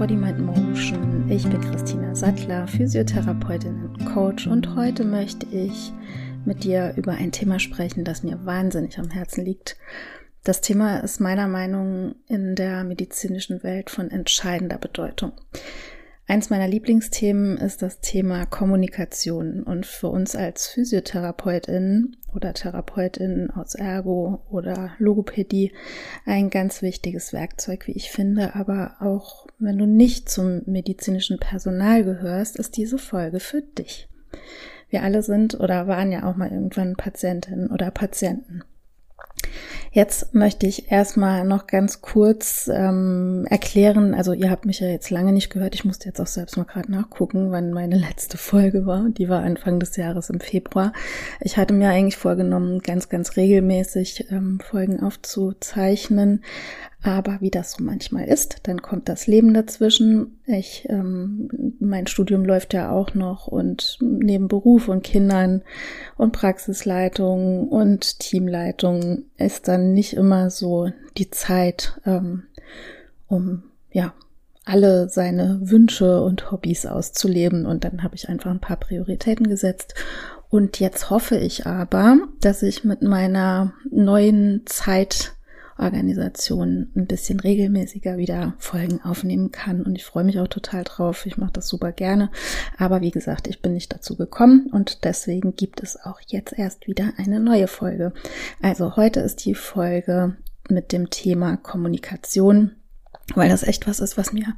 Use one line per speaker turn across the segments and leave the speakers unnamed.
Body Mind Motion. Ich bin Christina Sattler, Physiotherapeutin und Coach und heute möchte ich mit dir über ein Thema sprechen, das mir wahnsinnig am Herzen liegt. Das Thema ist meiner Meinung in der medizinischen Welt von entscheidender Bedeutung. Eins meiner Lieblingsthemen ist das Thema Kommunikation und für uns als Physiotherapeutin oder Therapeutin aus Ergo oder Logopädie ein ganz wichtiges Werkzeug, wie ich finde. Aber auch wenn du nicht zum medizinischen Personal gehörst, ist diese Folge für dich. Wir alle sind oder waren ja auch mal irgendwann Patientinnen oder Patienten. Jetzt möchte ich erstmal noch ganz kurz ähm, erklären, also ihr habt mich ja jetzt lange nicht gehört, ich musste jetzt auch selbst mal gerade nachgucken, wann meine letzte Folge war. Die war Anfang des Jahres im Februar. Ich hatte mir eigentlich vorgenommen, ganz, ganz regelmäßig ähm, Folgen aufzuzeichnen, aber wie das so manchmal ist, dann kommt das Leben dazwischen. Ich, ähm, mein Studium läuft ja auch noch und neben Beruf und Kindern und Praxisleitung und Teamleitung ist dann nicht immer so die Zeit, ähm, um ja alle seine Wünsche und Hobbys auszuleben. Und dann habe ich einfach ein paar Prioritäten gesetzt und jetzt hoffe ich aber, dass ich mit meiner neuen Zeit Organisation ein bisschen regelmäßiger wieder Folgen aufnehmen kann. Und ich freue mich auch total drauf. Ich mache das super gerne. Aber wie gesagt, ich bin nicht dazu gekommen und deswegen gibt es auch jetzt erst wieder eine neue Folge. Also heute ist die Folge mit dem Thema Kommunikation weil das echt was ist, was mir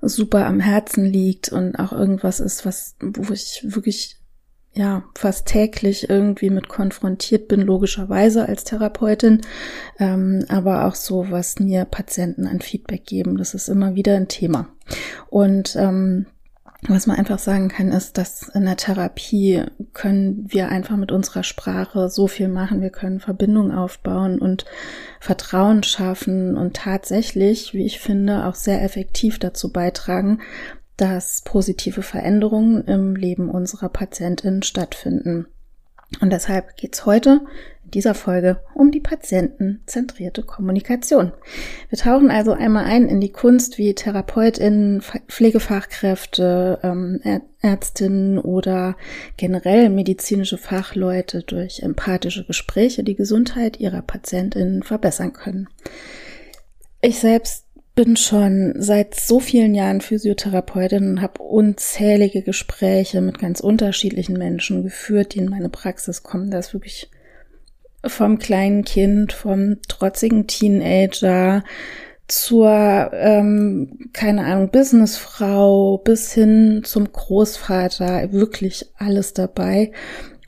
super am Herzen liegt und auch irgendwas ist, was, wo ich wirklich ja fast täglich irgendwie mit konfrontiert bin, logischerweise als Therapeutin, ähm, aber auch so, was mir Patienten an Feedback geben. Das ist immer wieder ein Thema. Und ähm, was man einfach sagen kann, ist, dass in der Therapie können wir einfach mit unserer Sprache so viel machen. Wir können Verbindung aufbauen und Vertrauen schaffen und tatsächlich, wie ich finde, auch sehr effektiv dazu beitragen, dass positive Veränderungen im Leben unserer Patientinnen stattfinden. Und deshalb geht's heute in dieser Folge um die patientenzentrierte Kommunikation. Wir tauchen also einmal ein in die Kunst, wie Therapeutinnen, Pflegefachkräfte, ähm, Ärztinnen oder generell medizinische Fachleute durch empathische Gespräche die Gesundheit ihrer Patientinnen verbessern können. Ich selbst bin schon seit so vielen Jahren Physiotherapeutin und habe unzählige Gespräche mit ganz unterschiedlichen Menschen geführt, die in meine Praxis kommen. Das ist wirklich vom kleinen Kind, vom trotzigen Teenager zur, ähm, keine Ahnung, Businessfrau bis hin zum Großvater, wirklich alles dabei.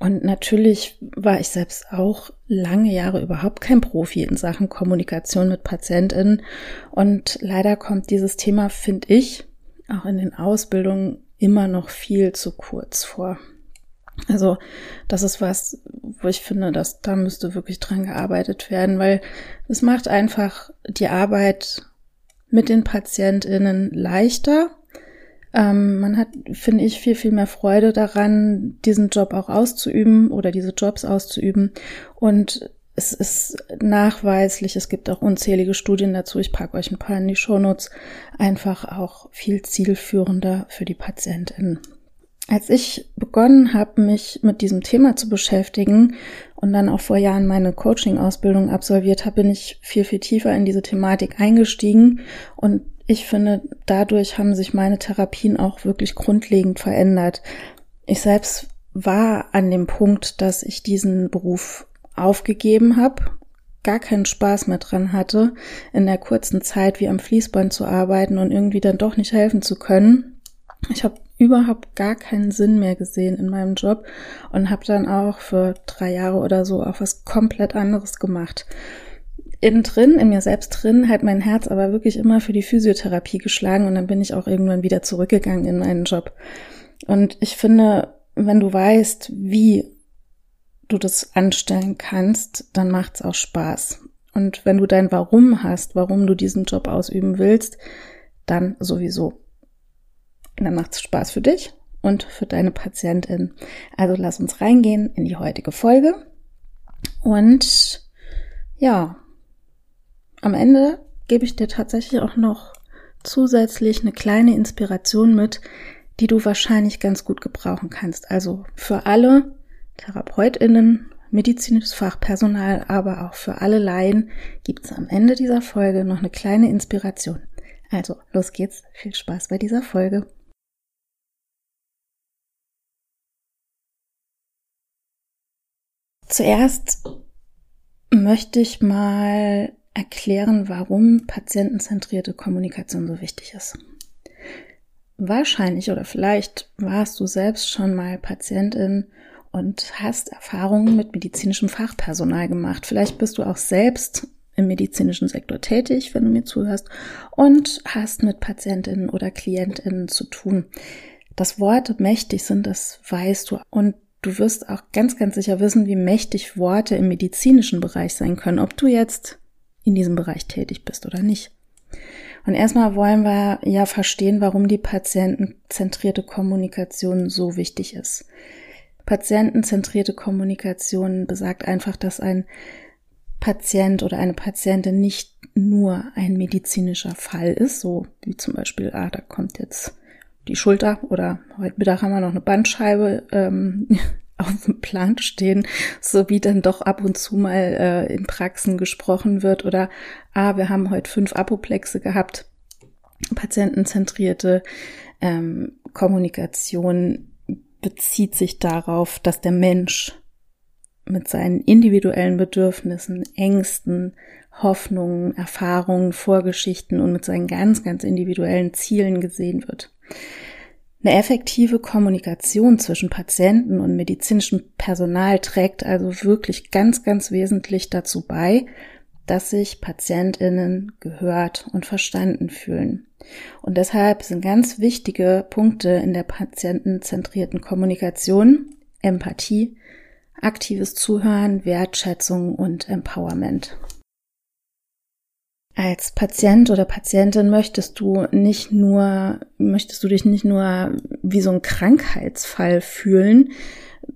Und natürlich war ich selbst auch lange Jahre überhaupt kein Profi in Sachen Kommunikation mit PatientInnen. Und leider kommt dieses Thema, finde ich, auch in den Ausbildungen immer noch viel zu kurz vor. Also das ist was, wo ich finde, dass da müsste wirklich dran gearbeitet werden, weil es macht einfach die Arbeit mit den PatientInnen leichter ähm, man hat, finde ich, viel, viel mehr Freude daran, diesen Job auch auszuüben oder diese Jobs auszuüben. Und es ist nachweislich, es gibt auch unzählige Studien dazu, ich packe euch ein paar in die Shownotes, einfach auch viel zielführender für die Patientin. Als ich begonnen habe, mich mit diesem Thema zu beschäftigen und dann auch vor Jahren meine Coaching-Ausbildung absolviert habe, bin ich viel, viel tiefer in diese Thematik eingestiegen und ich finde, dadurch haben sich meine Therapien auch wirklich grundlegend verändert. Ich selbst war an dem Punkt, dass ich diesen Beruf aufgegeben habe, gar keinen Spaß mehr dran hatte, in der kurzen Zeit wie am Fließband zu arbeiten und irgendwie dann doch nicht helfen zu können. Ich habe überhaupt gar keinen Sinn mehr gesehen in meinem Job und habe dann auch für drei Jahre oder so auch was komplett anderes gemacht innen drin, in mir selbst drin, hat mein Herz aber wirklich immer für die Physiotherapie geschlagen und dann bin ich auch irgendwann wieder zurückgegangen in meinen Job. Und ich finde, wenn du weißt, wie du das anstellen kannst, dann macht's auch Spaß. Und wenn du dein Warum hast, warum du diesen Job ausüben willst, dann sowieso. Dann macht's Spaß für dich und für deine Patientin. Also lass uns reingehen in die heutige Folge. Und ja, am Ende gebe ich dir tatsächlich auch noch zusätzlich eine kleine Inspiration mit, die du wahrscheinlich ganz gut gebrauchen kannst. Also für alle Therapeutinnen, medizinisches Fachpersonal, aber auch für alle Laien gibt es am Ende dieser Folge noch eine kleine Inspiration. Also, los geht's. Viel Spaß bei dieser Folge. Zuerst möchte ich mal erklären, warum patientenzentrierte Kommunikation so wichtig ist. Wahrscheinlich oder vielleicht warst du selbst schon mal Patientin und hast Erfahrungen mit medizinischem Fachpersonal gemacht. Vielleicht bist du auch selbst im medizinischen Sektor tätig, wenn du mir zuhörst, und hast mit Patientinnen oder Klientinnen zu tun. Das Worte mächtig sind, das weißt du. Und du wirst auch ganz, ganz sicher wissen, wie mächtig Worte im medizinischen Bereich sein können, ob du jetzt in diesem Bereich tätig bist oder nicht. Und erstmal wollen wir ja verstehen, warum die patientenzentrierte Kommunikation so wichtig ist. Patientenzentrierte Kommunikation besagt einfach, dass ein Patient oder eine Patientin nicht nur ein medizinischer Fall ist, so wie zum Beispiel, ah, da kommt jetzt die Schulter oder heute Mittag haben wir noch eine Bandscheibe ähm, auf dem Plan stehen, so wie dann doch ab und zu mal äh, in Praxen gesprochen wird oder ah, wir haben heute fünf Apoplexe gehabt, patientenzentrierte ähm, Kommunikation bezieht sich darauf, dass der Mensch mit seinen individuellen Bedürfnissen, Ängsten, Hoffnungen, Erfahrungen, Vorgeschichten und mit seinen ganz, ganz individuellen Zielen gesehen wird. Eine effektive Kommunikation zwischen Patienten und medizinischem Personal trägt also wirklich ganz, ganz wesentlich dazu bei, dass sich Patientinnen gehört und verstanden fühlen. Und deshalb sind ganz wichtige Punkte in der patientenzentrierten Kommunikation Empathie, aktives Zuhören, Wertschätzung und Empowerment. Als Patient oder Patientin möchtest du nicht nur, möchtest du dich nicht nur wie so ein Krankheitsfall fühlen.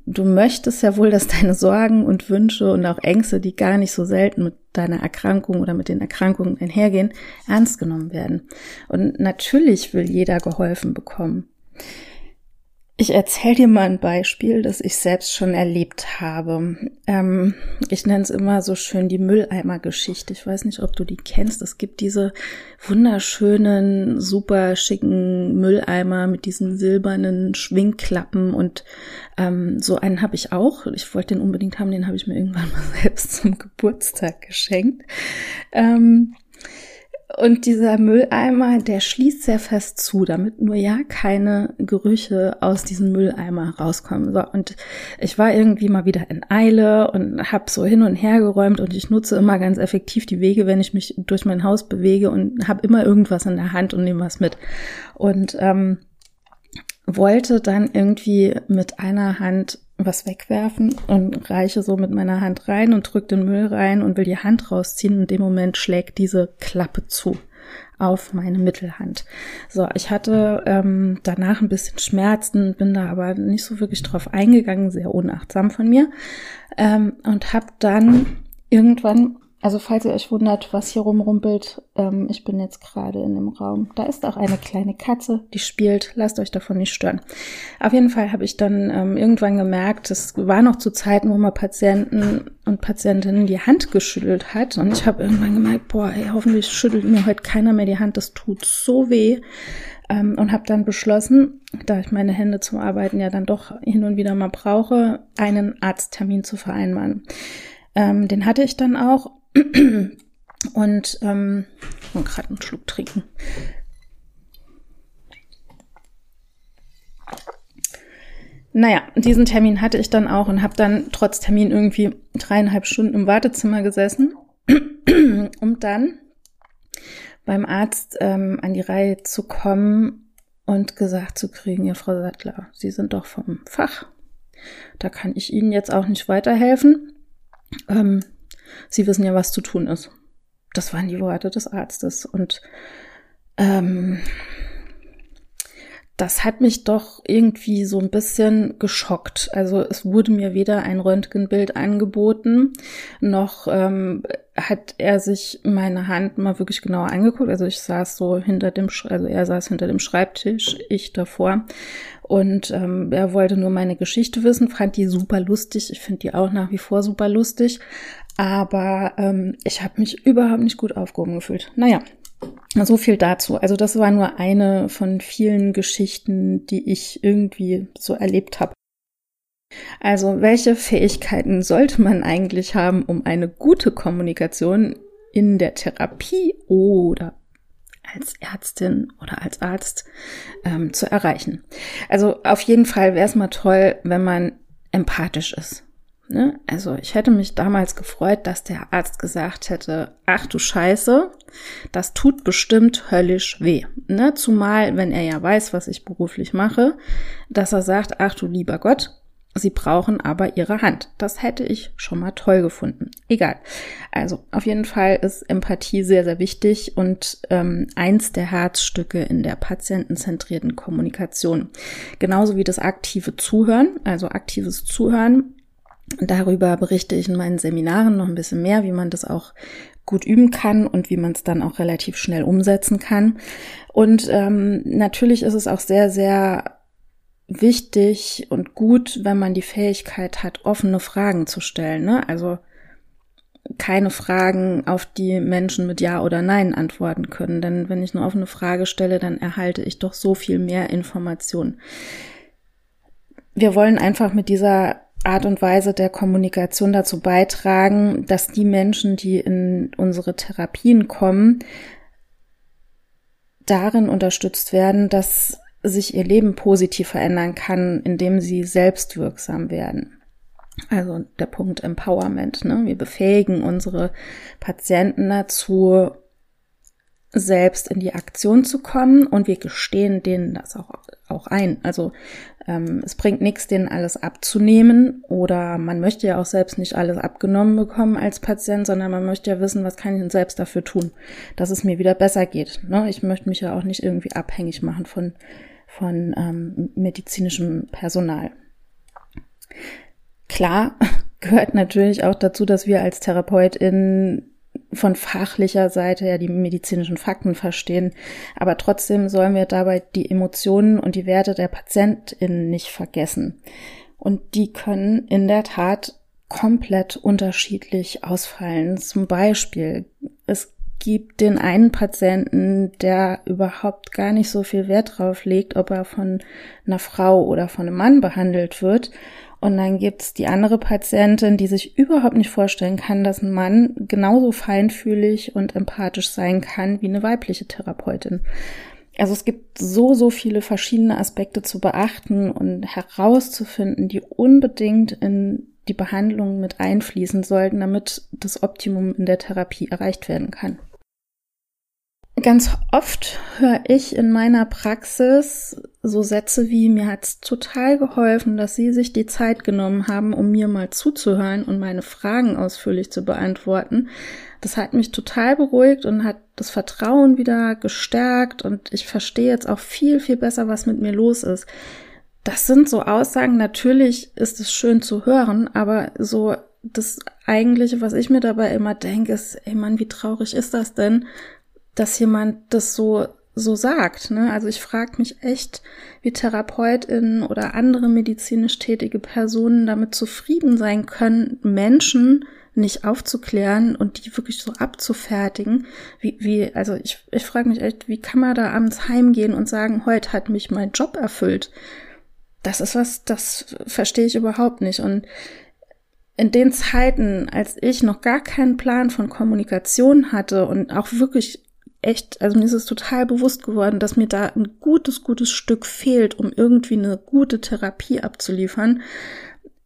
Du möchtest ja wohl, dass deine Sorgen und Wünsche und auch Ängste, die gar nicht so selten mit deiner Erkrankung oder mit den Erkrankungen einhergehen, ernst genommen werden. Und natürlich will jeder geholfen bekommen. Ich erzähle dir mal ein Beispiel, das ich selbst schon erlebt habe. Ähm, ich nenne es immer so schön die Mülleimer-Geschichte. Ich weiß nicht, ob du die kennst. Es gibt diese wunderschönen, super schicken Mülleimer mit diesen silbernen Schwingklappen und ähm, so einen habe ich auch. Ich wollte den unbedingt haben, den habe ich mir irgendwann mal selbst zum Geburtstag geschenkt. Ähm, und dieser Mülleimer, der schließt sehr fest zu, damit nur ja keine Gerüche aus diesem Mülleimer rauskommen. So, und ich war irgendwie mal wieder in Eile und habe so hin und her geräumt und ich nutze immer ganz effektiv die Wege, wenn ich mich durch mein Haus bewege und habe immer irgendwas in der Hand und nehme was mit. Und ähm, wollte dann irgendwie mit einer Hand was wegwerfen und reiche so mit meiner Hand rein und drück den Müll rein und will die Hand rausziehen. In dem Moment schlägt diese Klappe zu auf meine Mittelhand. So, ich hatte ähm, danach ein bisschen Schmerzen, bin da aber nicht so wirklich drauf eingegangen, sehr unachtsam von mir ähm, und habe dann irgendwann also falls ihr euch wundert, was hier rumrumpelt, ähm, ich bin jetzt gerade in dem Raum. Da ist auch eine kleine Katze, die spielt. Lasst euch davon nicht stören. Auf jeden Fall habe ich dann ähm, irgendwann gemerkt, es war noch zu Zeiten, wo man Patienten und Patientinnen die Hand geschüttelt hat. Und ich habe irgendwann gemerkt, boah, ey, hoffentlich schüttelt mir heute keiner mehr die Hand. Das tut so weh. Ähm, und habe dann beschlossen, da ich meine Hände zum Arbeiten ja dann doch hin und wieder mal brauche, einen Arzttermin zu vereinbaren. Ähm, den hatte ich dann auch und ähm, und gerade einen Schluck trinken. Naja, diesen Termin hatte ich dann auch und habe dann trotz Termin irgendwie dreieinhalb Stunden im Wartezimmer gesessen, um dann beim Arzt ähm, an die Reihe zu kommen und gesagt zu kriegen, ja, Frau Sattler, Sie sind doch vom Fach. Da kann ich Ihnen jetzt auch nicht weiterhelfen. Ähm, Sie wissen ja, was zu tun ist. Das waren die Worte des Arztes. Und ähm, das hat mich doch irgendwie so ein bisschen geschockt. Also es wurde mir weder ein Röntgenbild angeboten, noch ähm, hat er sich meine Hand mal wirklich genauer angeguckt. Also ich saß so hinter dem, also er saß hinter dem Schreibtisch, ich davor. Und ähm, er wollte nur meine Geschichte wissen, fand die super lustig. Ich finde die auch nach wie vor super lustig. Aber ähm, ich habe mich überhaupt nicht gut aufgehoben gefühlt. Naja, so viel dazu. Also das war nur eine von vielen Geschichten, die ich irgendwie so erlebt habe. Also welche Fähigkeiten sollte man eigentlich haben, um eine gute Kommunikation in der Therapie oder als Ärztin oder als Arzt ähm, zu erreichen? Also auf jeden Fall wäre es mal toll, wenn man empathisch ist. Ne? Also ich hätte mich damals gefreut, dass der Arzt gesagt hätte, ach du Scheiße, das tut bestimmt höllisch weh. Ne? Zumal, wenn er ja weiß, was ich beruflich mache, dass er sagt, ach du lieber Gott, Sie brauchen aber ihre Hand. Das hätte ich schon mal toll gefunden. Egal. Also auf jeden Fall ist Empathie sehr, sehr wichtig und ähm, eins der Herzstücke in der patientenzentrierten Kommunikation. Genauso wie das aktive Zuhören, also aktives Zuhören Darüber berichte ich in meinen Seminaren noch ein bisschen mehr, wie man das auch gut üben kann und wie man es dann auch relativ schnell umsetzen kann. Und ähm, natürlich ist es auch sehr, sehr wichtig und gut, wenn man die Fähigkeit hat, offene Fragen zu stellen. Ne? Also keine Fragen, auf die Menschen mit Ja oder Nein antworten können. Denn wenn ich eine offene Frage stelle, dann erhalte ich doch so viel mehr Informationen. Wir wollen einfach mit dieser Art und Weise der Kommunikation dazu beitragen, dass die Menschen, die in unsere Therapien kommen, darin unterstützt werden, dass sich ihr Leben positiv verändern kann, indem sie selbstwirksam werden. Also der Punkt Empowerment. Ne? Wir befähigen unsere Patienten dazu, selbst in die Aktion zu kommen und wir gestehen denen das auch, auch ein. Also ähm, es bringt nichts, denen alles abzunehmen oder man möchte ja auch selbst nicht alles abgenommen bekommen als Patient, sondern man möchte ja wissen, was kann ich denn selbst dafür tun, dass es mir wieder besser geht. Ne? Ich möchte mich ja auch nicht irgendwie abhängig machen von, von ähm, medizinischem Personal. Klar gehört natürlich auch dazu, dass wir als Therapeutin von fachlicher Seite ja die medizinischen Fakten verstehen. Aber trotzdem sollen wir dabei die Emotionen und die Werte der PatientInnen nicht vergessen. Und die können in der Tat komplett unterschiedlich ausfallen. Zum Beispiel, es gibt den einen Patienten, der überhaupt gar nicht so viel Wert drauf legt, ob er von einer Frau oder von einem Mann behandelt wird. Und dann gibt's die andere Patientin, die sich überhaupt nicht vorstellen kann, dass ein Mann genauso feinfühlig und empathisch sein kann wie eine weibliche Therapeutin. Also es gibt so, so viele verschiedene Aspekte zu beachten und herauszufinden, die unbedingt in die Behandlung mit einfließen sollten, damit das Optimum in der Therapie erreicht werden kann. Ganz oft höre ich in meiner Praxis so Sätze wie, mir hat's total geholfen, dass Sie sich die Zeit genommen haben, um mir mal zuzuhören und meine Fragen ausführlich zu beantworten. Das hat mich total beruhigt und hat das Vertrauen wieder gestärkt und ich verstehe jetzt auch viel, viel besser, was mit mir los ist. Das sind so Aussagen, natürlich ist es schön zu hören, aber so das eigentliche, was ich mir dabei immer denke, ist, ey Mann, wie traurig ist das denn, dass jemand das so so sagt. Ne? Also ich frage mich echt, wie Therapeutinnen oder andere medizinisch tätige Personen damit zufrieden sein können, Menschen nicht aufzuklären und die wirklich so abzufertigen. Wie, wie, also ich, ich frage mich echt, wie kann man da abends heimgehen und sagen, heute hat mich mein Job erfüllt? Das ist was, das verstehe ich überhaupt nicht. Und in den Zeiten, als ich noch gar keinen Plan von Kommunikation hatte und auch wirklich echt, also mir ist es total bewusst geworden, dass mir da ein gutes, gutes Stück fehlt, um irgendwie eine gute Therapie abzuliefern.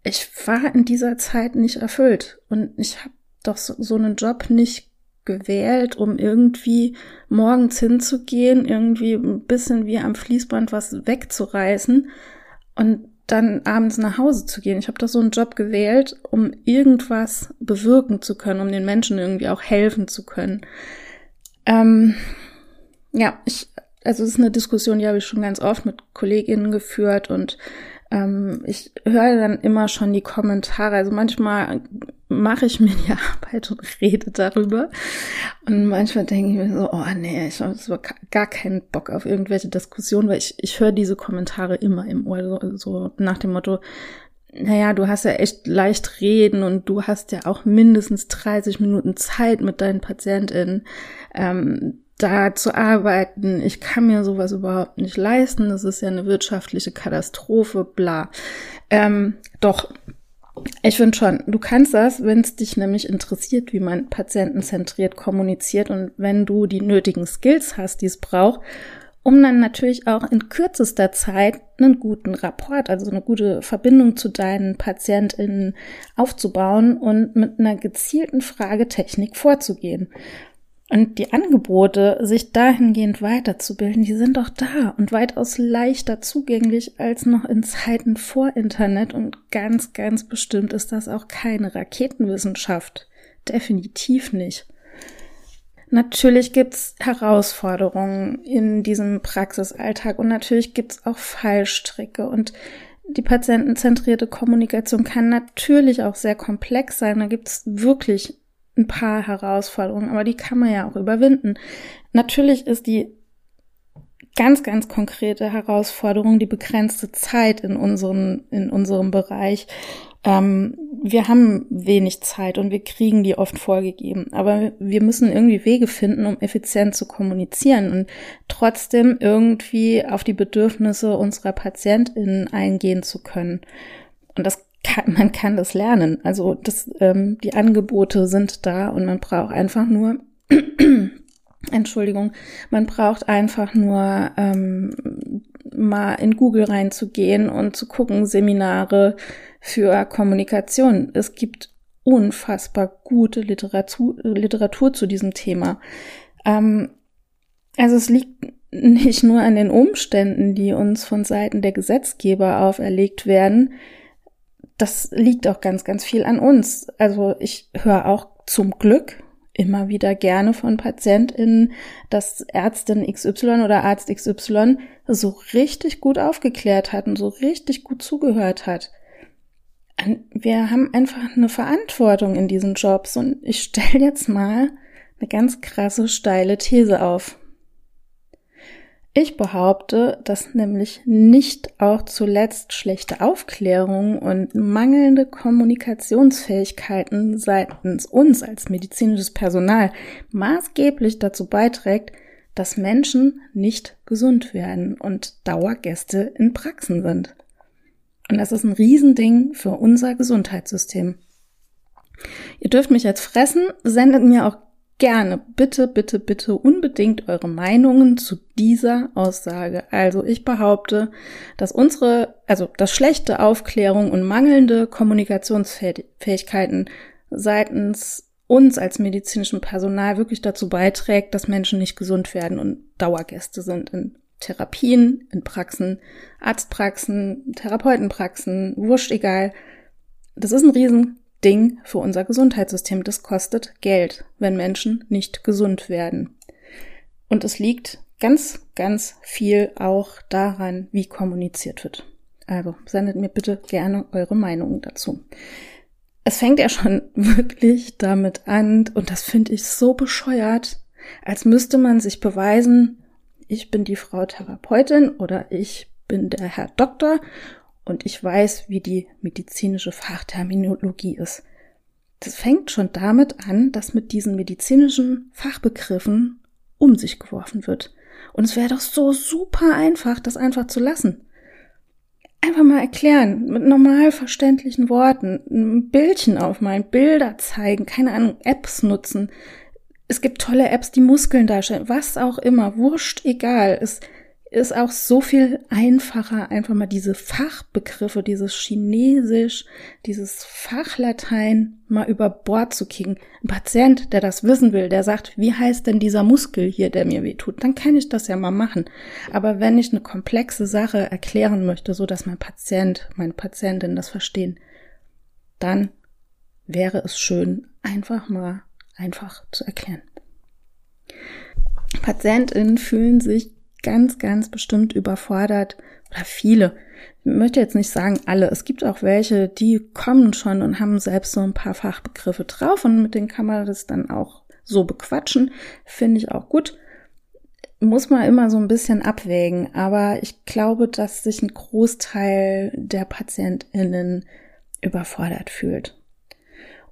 Ich war in dieser Zeit nicht erfüllt und ich habe doch so, so einen Job nicht gewählt, um irgendwie morgens hinzugehen, irgendwie ein bisschen wie am Fließband was wegzureißen und dann abends nach Hause zu gehen. Ich habe doch so einen Job gewählt, um irgendwas bewirken zu können, um den Menschen irgendwie auch helfen zu können. Ähm, ja, ich also es ist eine Diskussion, die habe ich schon ganz oft mit KollegInnen geführt und ähm, ich höre dann immer schon die Kommentare. Also manchmal mache ich mir die Arbeit und rede darüber. Und manchmal denke ich mir so, oh nee, ich habe so gar keinen Bock auf irgendwelche Diskussionen, weil ich, ich höre diese Kommentare immer im Ohr, so, so nach dem Motto, naja, du hast ja echt leicht reden und du hast ja auch mindestens 30 Minuten Zeit mit deinen PatientInnen. Ähm, da zu arbeiten. Ich kann mir sowas überhaupt nicht leisten. Das ist ja eine wirtschaftliche Katastrophe, bla. Ähm, doch, ich finde schon, du kannst das, wenn es dich nämlich interessiert, wie man patientenzentriert kommuniziert und wenn du die nötigen Skills hast, die es braucht, um dann natürlich auch in kürzester Zeit einen guten Rapport, also eine gute Verbindung zu deinen PatientInnen aufzubauen und mit einer gezielten Fragetechnik vorzugehen. Und die Angebote, sich dahingehend weiterzubilden, die sind doch da und weitaus leichter zugänglich als noch in Zeiten vor Internet. Und ganz, ganz bestimmt ist das auch keine Raketenwissenschaft. Definitiv nicht. Natürlich gibt's Herausforderungen in diesem Praxisalltag und natürlich gibt's auch Fallstricke und die patientenzentrierte Kommunikation kann natürlich auch sehr komplex sein. Da gibt's wirklich ein paar Herausforderungen, aber die kann man ja auch überwinden. Natürlich ist die ganz, ganz konkrete Herausforderung die begrenzte Zeit in unserem, in unserem Bereich. Ähm, wir haben wenig Zeit und wir kriegen die oft vorgegeben. Aber wir müssen irgendwie Wege finden, um effizient zu kommunizieren und trotzdem irgendwie auf die Bedürfnisse unserer PatientInnen eingehen zu können. Und das kann, man kann das lernen. Also das, ähm, die Angebote sind da und man braucht einfach nur, Entschuldigung, man braucht einfach nur ähm, mal in Google reinzugehen und zu gucken, Seminare für Kommunikation. Es gibt unfassbar gute Literatur, Literatur zu diesem Thema. Ähm, also es liegt nicht nur an den Umständen, die uns von Seiten der Gesetzgeber auferlegt werden, das liegt auch ganz, ganz viel an uns. Also ich höre auch zum Glück immer wieder gerne von PatientInnen, dass Ärztin XY oder Arzt XY so richtig gut aufgeklärt hat und so richtig gut zugehört hat. Wir haben einfach eine Verantwortung in diesen Jobs und ich stelle jetzt mal eine ganz krasse, steile These auf. Ich behaupte, dass nämlich nicht auch zuletzt schlechte Aufklärung und mangelnde Kommunikationsfähigkeiten seitens uns als medizinisches Personal maßgeblich dazu beiträgt, dass Menschen nicht gesund werden und Dauergäste in Praxen sind. Und das ist ein Riesending für unser Gesundheitssystem. Ihr dürft mich jetzt fressen, sendet mir auch gerne, bitte, bitte, bitte unbedingt eure Meinungen zu dieser Aussage. Also ich behaupte, dass unsere, also dass schlechte Aufklärung und mangelnde Kommunikationsfähigkeiten seitens uns als medizinischem Personal wirklich dazu beiträgt, dass Menschen nicht gesund werden und Dauergäste sind in Therapien, in Praxen, Arztpraxen, Therapeutenpraxen, wurscht egal. Das ist ein riesen Ding für unser Gesundheitssystem. Das kostet Geld, wenn Menschen nicht gesund werden. Und es liegt ganz, ganz viel auch daran, wie kommuniziert wird. Also sendet mir bitte gerne eure Meinungen dazu. Es fängt ja schon wirklich damit an, und das finde ich so bescheuert, als müsste man sich beweisen, ich bin die Frau Therapeutin oder ich bin der Herr Doktor und ich weiß, wie die medizinische Fachterminologie ist. Das fängt schon damit an, dass mit diesen medizinischen Fachbegriffen um sich geworfen wird. Und es wäre doch so super einfach, das einfach zu lassen. Einfach mal erklären, mit normal verständlichen Worten, ein Bildchen aufmalen, Bilder zeigen, keine Ahnung, Apps nutzen. Es gibt tolle Apps, die Muskeln darstellen, was auch immer, wurscht, egal. Es ist auch so viel einfacher, einfach mal diese Fachbegriffe, dieses Chinesisch, dieses Fachlatein mal über Bord zu kicken. Ein Patient, der das wissen will, der sagt, wie heißt denn dieser Muskel hier, der mir wehtut, dann kann ich das ja mal machen. Aber wenn ich eine komplexe Sache erklären möchte, so dass mein Patient, meine Patientin das verstehen, dann wäre es schön, einfach mal einfach zu erklären. Patientinnen fühlen sich ganz, ganz bestimmt überfordert oder viele. Ich möchte jetzt nicht sagen alle. Es gibt auch welche, die kommen schon und haben selbst so ein paar Fachbegriffe drauf und mit denen kann man das dann auch so bequatschen. Finde ich auch gut. Muss man immer so ein bisschen abwägen. Aber ich glaube, dass sich ein Großteil der PatientInnen überfordert fühlt.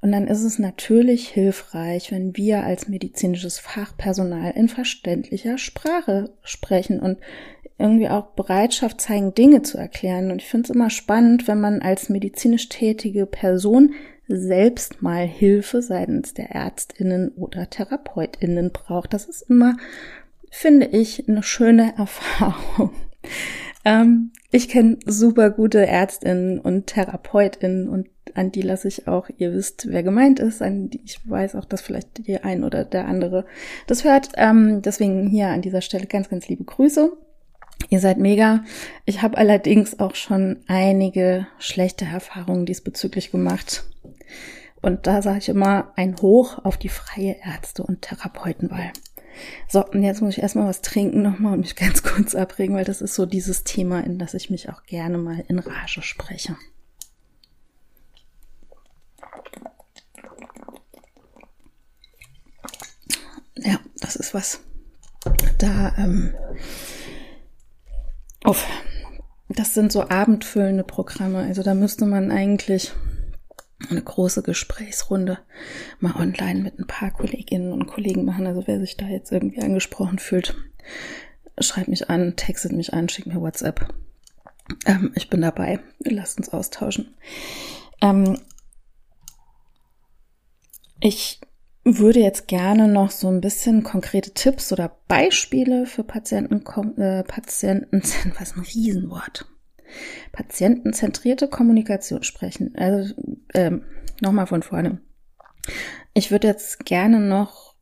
Und dann ist es natürlich hilfreich, wenn wir als medizinisches Fachpersonal in verständlicher Sprache sprechen und irgendwie auch Bereitschaft zeigen, Dinge zu erklären. Und ich finde es immer spannend, wenn man als medizinisch tätige Person selbst mal Hilfe seitens der Ärztinnen oder Therapeutinnen braucht. Das ist immer, finde ich, eine schöne Erfahrung. Ähm, ich kenne super gute Ärztinnen und Therapeutinnen und an die lasse ich auch, ihr wisst, wer gemeint ist, an die ich weiß auch, dass vielleicht die ein oder der andere das hört. Ähm, deswegen hier an dieser Stelle ganz, ganz liebe Grüße. Ihr seid mega. Ich habe allerdings auch schon einige schlechte Erfahrungen diesbezüglich gemacht. Und da sage ich immer ein Hoch auf die freie Ärzte- und Therapeutenwahl. So, und jetzt muss ich erstmal was trinken nochmal und mich ganz kurz abregen, weil das ist so dieses Thema, in das ich mich auch gerne mal in Rage spreche. Ja, das ist was. Da, ähm, auf. Das sind so abendfüllende Programme. Also da müsste man eigentlich eine große Gesprächsrunde mal online mit ein paar Kolleginnen und Kollegen machen. Also wer sich da jetzt irgendwie angesprochen fühlt, schreibt mich an, textet mich an, schickt mir WhatsApp. Ähm, ich bin dabei. Lasst uns austauschen. Ähm, ich würde jetzt gerne noch so ein bisschen konkrete Tipps oder Beispiele für Patienten, äh, Patienten, was ein Riesenwort, patientenzentrierte Kommunikation sprechen. Also ähm, nochmal von vorne. Ich würde jetzt gerne noch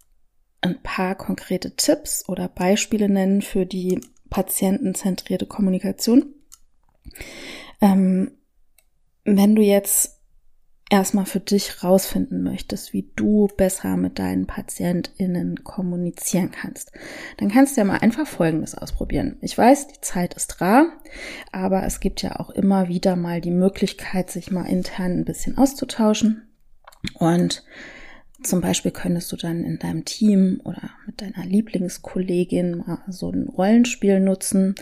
ein paar konkrete Tipps oder Beispiele nennen für die patientenzentrierte Kommunikation. Ähm, wenn du jetzt erstmal für dich rausfinden möchtest, wie du besser mit deinen PatientInnen kommunizieren kannst, dann kannst du ja mal einfach Folgendes ausprobieren. Ich weiß, die Zeit ist rar, aber es gibt ja auch immer wieder mal die Möglichkeit, sich mal intern ein bisschen auszutauschen. Und zum Beispiel könntest du dann in deinem Team oder mit deiner Lieblingskollegin mal so ein Rollenspiel nutzen,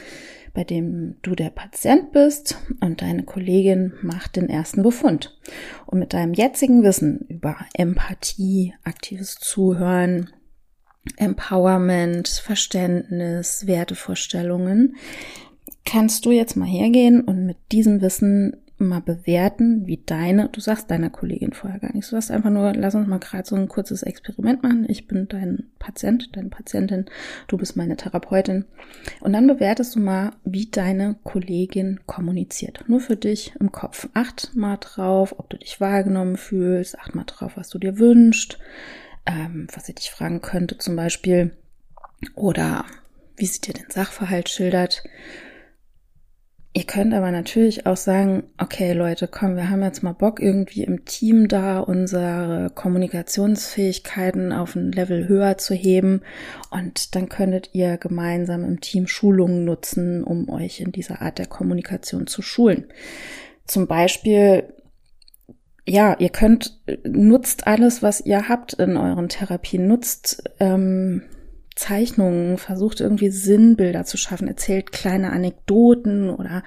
bei dem du der Patient bist und deine Kollegin macht den ersten Befund. Und mit deinem jetzigen Wissen über Empathie, aktives Zuhören, Empowerment, Verständnis, Wertevorstellungen, kannst du jetzt mal hergehen und mit diesem Wissen mal bewerten, wie deine, du sagst deiner Kollegin vorher gar nicht, du sagst einfach nur, lass uns mal gerade so ein kurzes Experiment machen. Ich bin dein Patient, deine Patientin, du bist meine Therapeutin. Und dann bewertest du mal, wie deine Kollegin kommuniziert. Nur für dich im Kopf. Acht mal drauf, ob du dich wahrgenommen fühlst, acht mal drauf, was du dir wünschst, ähm, was sie dich fragen könnte zum Beispiel. Oder wie sie dir den Sachverhalt schildert Ihr könnt aber natürlich auch sagen, okay Leute, komm, wir haben jetzt mal Bock irgendwie im Team da unsere Kommunikationsfähigkeiten auf ein Level höher zu heben und dann könntet ihr gemeinsam im Team Schulungen nutzen, um euch in dieser Art der Kommunikation zu schulen. Zum Beispiel ja, ihr könnt, nutzt alles, was ihr habt in euren Therapien, nutzt ähm, Zeichnungen, versucht irgendwie Sinnbilder zu schaffen, erzählt kleine Anekdoten oder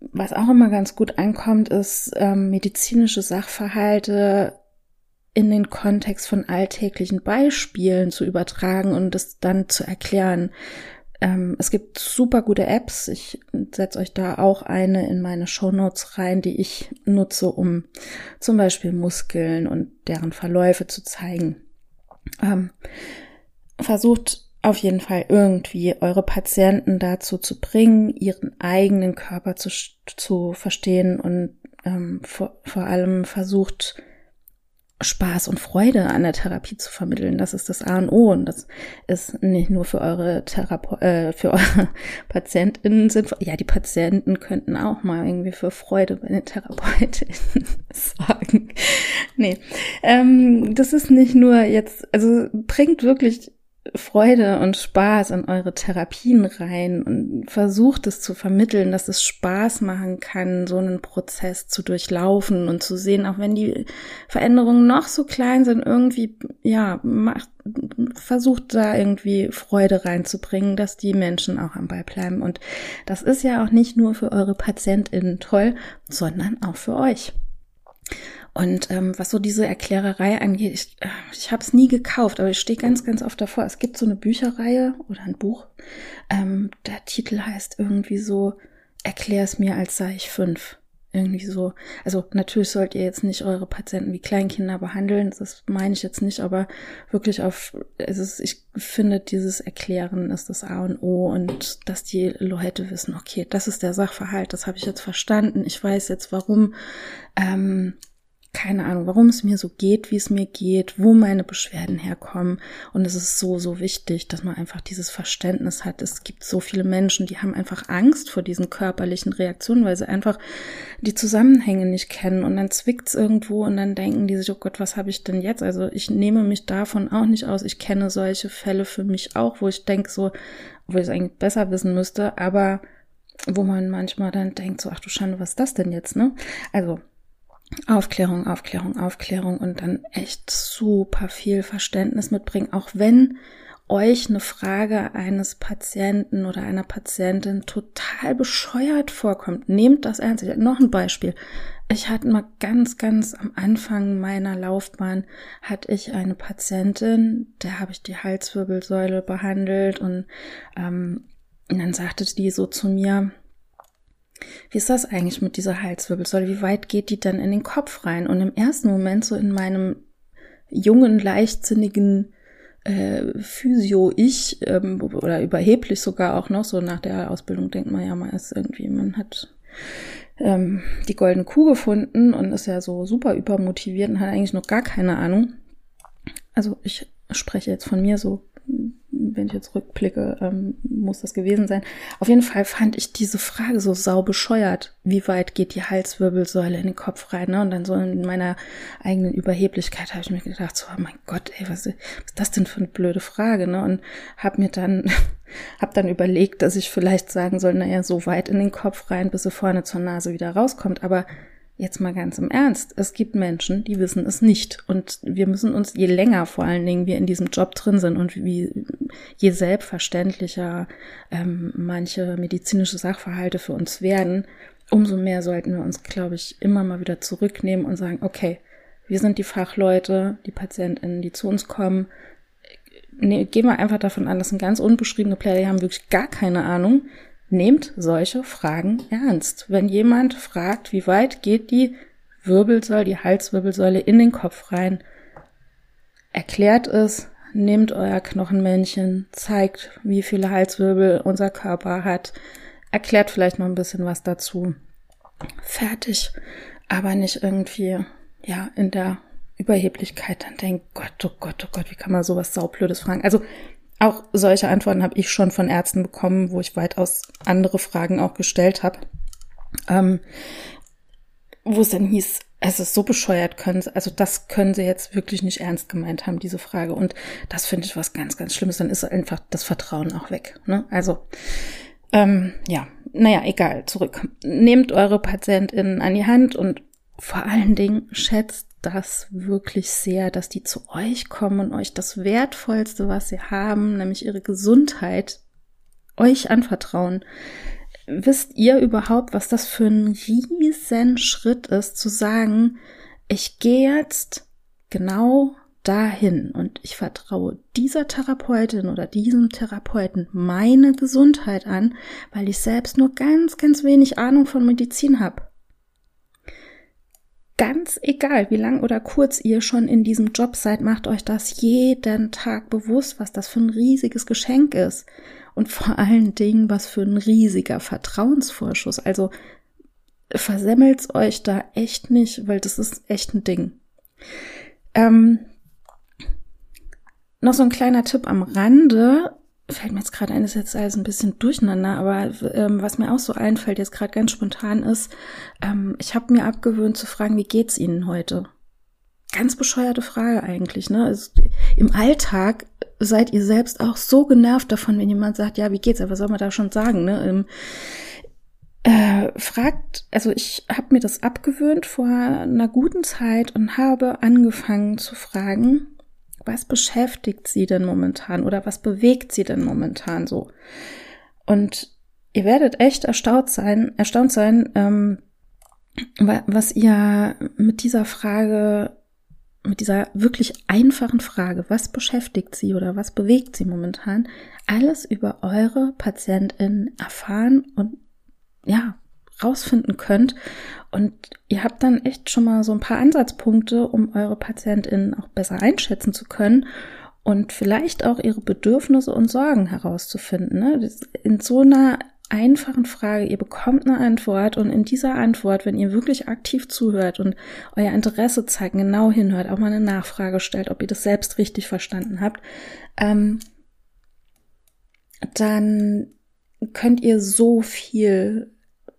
was auch immer ganz gut ankommt, ist ähm, medizinische Sachverhalte in den Kontext von alltäglichen Beispielen zu übertragen und es dann zu erklären. Ähm, es gibt super gute Apps. Ich setze euch da auch eine in meine Show Notes rein, die ich nutze, um zum Beispiel Muskeln und deren Verläufe zu zeigen. Ähm, versucht auf jeden Fall irgendwie eure Patienten dazu zu bringen, ihren eigenen Körper zu, zu verstehen und ähm, vor, vor allem versucht, Spaß und Freude an der Therapie zu vermitteln. Das ist das A und O und das ist nicht nur für eure Therape äh, für eure PatientInnen sinnvoll. Ja, die Patienten könnten auch mal irgendwie für Freude bei den TherapeutInnen sorgen. Nee, ähm, das ist nicht nur jetzt, also bringt wirklich Freude und Spaß in eure Therapien rein und versucht es zu vermitteln, dass es Spaß machen kann, so einen Prozess zu durchlaufen und zu sehen, auch wenn die Veränderungen noch so klein sind, irgendwie, ja, macht, versucht da irgendwie Freude reinzubringen, dass die Menschen auch am Ball bleiben. Und das ist ja auch nicht nur für eure PatientInnen toll, sondern auch für euch. Und ähm, was so diese Erklärerei angeht, ich, äh, ich habe es nie gekauft, aber ich stehe ganz, ganz oft davor. Es gibt so eine Bücherreihe oder ein Buch. Ähm, der Titel heißt irgendwie so, erklär es mir, als sei ich fünf. Irgendwie so. Also natürlich sollt ihr jetzt nicht eure Patienten wie Kleinkinder behandeln, das meine ich jetzt nicht, aber wirklich auf, es ist, ich finde, dieses Erklären ist das A und O und dass die Leute wissen, okay, das ist der Sachverhalt, das habe ich jetzt verstanden, ich weiß jetzt warum. Ähm, keine Ahnung, warum es mir so geht, wie es mir geht, wo meine Beschwerden herkommen. Und es ist so, so wichtig, dass man einfach dieses Verständnis hat. Es gibt so viele Menschen, die haben einfach Angst vor diesen körperlichen Reaktionen, weil sie einfach die Zusammenhänge nicht kennen. Und dann zwickt es irgendwo und dann denken die sich, oh Gott, was habe ich denn jetzt? Also ich nehme mich davon auch nicht aus. Ich kenne solche Fälle für mich auch, wo ich denke so, wo ich es eigentlich besser wissen müsste, aber wo man manchmal dann denkt so, ach du Schande, was ist das denn jetzt, ne? Also Aufklärung, Aufklärung, Aufklärung und dann echt super viel Verständnis mitbringen, auch wenn euch eine Frage eines Patienten oder einer Patientin total bescheuert vorkommt. Nehmt das ernst. Ich noch ein Beispiel. Ich hatte mal ganz, ganz am Anfang meiner Laufbahn hatte ich eine Patientin, der habe ich die Halswirbelsäule behandelt und, ähm, und dann sagte die so zu mir, wie ist das eigentlich mit dieser Halswirbelsäule? Wie weit geht die dann in den Kopf rein? Und im ersten Moment so in meinem jungen, leichtsinnigen äh, Physio-Ich ähm, oder überheblich sogar auch noch, so nach der Ausbildung denkt man ja, man ist irgendwie, man hat ähm, die goldene Kuh gefunden und ist ja so super übermotiviert und hat eigentlich noch gar keine Ahnung. Also ich spreche jetzt von mir so wenn ich jetzt rückblicke, ähm, muss das gewesen sein. Auf jeden Fall fand ich diese Frage so sau bescheuert. Wie weit geht die Halswirbelsäule in den Kopf rein? Ne? Und dann so in meiner eigenen Überheblichkeit habe ich mir gedacht, so, oh mein Gott, ey, was, was ist das denn für eine blöde Frage? Ne? Und habe mir dann, habe dann überlegt, dass ich vielleicht sagen soll, naja, so weit in den Kopf rein, bis sie vorne zur Nase wieder rauskommt. Aber Jetzt mal ganz im Ernst. Es gibt Menschen, die wissen es nicht. Und wir müssen uns, je länger vor allen Dingen wir in diesem Job drin sind und wie, je selbstverständlicher ähm, manche medizinische Sachverhalte für uns werden, umso mehr sollten wir uns, glaube ich, immer mal wieder zurücknehmen und sagen, okay, wir sind die Fachleute, die PatientInnen, die zu uns kommen. Nee, gehen wir einfach davon an, dass ein ganz unbeschriebene Player, die haben wirklich gar keine Ahnung. Nehmt solche Fragen ernst. Wenn jemand fragt, wie weit geht die Wirbelsäule, die Halswirbelsäule in den Kopf rein, erklärt es, nehmt euer Knochenmännchen, zeigt, wie viele Halswirbel unser Körper hat, erklärt vielleicht noch ein bisschen was dazu. Fertig. Aber nicht irgendwie, ja, in der Überheblichkeit dann denkt, Gott, oh Gott, oh Gott, wie kann man sowas saublödes fragen? Also auch solche Antworten habe ich schon von Ärzten bekommen, wo ich weitaus andere Fragen auch gestellt habe. Ähm, wo es dann hieß, es ist so bescheuert, können sie, also das können sie jetzt wirklich nicht ernst gemeint haben, diese Frage. Und das finde ich was ganz, ganz Schlimmes. Dann ist einfach das Vertrauen auch weg. Ne? Also, ähm, ja, naja, egal, zurück. Nehmt eure PatientInnen an die Hand und vor allen Dingen schätzt das wirklich sehr, dass die zu euch kommen und euch das Wertvollste, was sie haben, nämlich ihre Gesundheit, euch anvertrauen. Wisst ihr überhaupt, was das für ein riesen Schritt ist, zu sagen, ich gehe jetzt genau dahin und ich vertraue dieser Therapeutin oder diesem Therapeuten meine Gesundheit an, weil ich selbst nur ganz, ganz wenig Ahnung von Medizin habe ganz egal, wie lang oder kurz ihr schon in diesem Job seid, macht euch das jeden Tag bewusst, was das für ein riesiges Geschenk ist. Und vor allen Dingen, was für ein riesiger Vertrauensvorschuss. Also versemmelt's euch da echt nicht, weil das ist echt ein Ding. Ähm, noch so ein kleiner Tipp am Rande fällt mir jetzt gerade ein, ist jetzt alles ein bisschen durcheinander, aber ähm, was mir auch so einfällt, jetzt gerade ganz spontan ist, ähm, ich habe mir abgewöhnt zu fragen, wie geht's Ihnen heute? ganz bescheuerte Frage eigentlich. Ne? Also, Im Alltag seid ihr selbst auch so genervt davon, wenn jemand sagt, ja, wie geht's? Aber was soll man da schon sagen? Ne? Ähm, äh, fragt, also ich habe mir das abgewöhnt vor einer guten Zeit und habe angefangen zu fragen, was beschäftigt sie denn momentan oder was bewegt sie denn momentan so? Und ihr werdet echt erstaunt sein, erstaunt sein, ähm, was ihr mit dieser Frage mit dieser wirklich einfachen Frage, was beschäftigt Sie oder was bewegt Sie momentan, alles über eure Patientin erfahren und ja, rausfinden könnt. Und ihr habt dann echt schon mal so ein paar Ansatzpunkte, um eure Patientin auch besser einschätzen zu können und vielleicht auch ihre Bedürfnisse und Sorgen herauszufinden. Ne? In so einer einfachen Frage, ihr bekommt eine Antwort und in dieser Antwort, wenn ihr wirklich aktiv zuhört und euer Interesse zeigt, genau hinhört, auch mal eine Nachfrage stellt, ob ihr das selbst richtig verstanden habt, ähm, dann könnt ihr so viel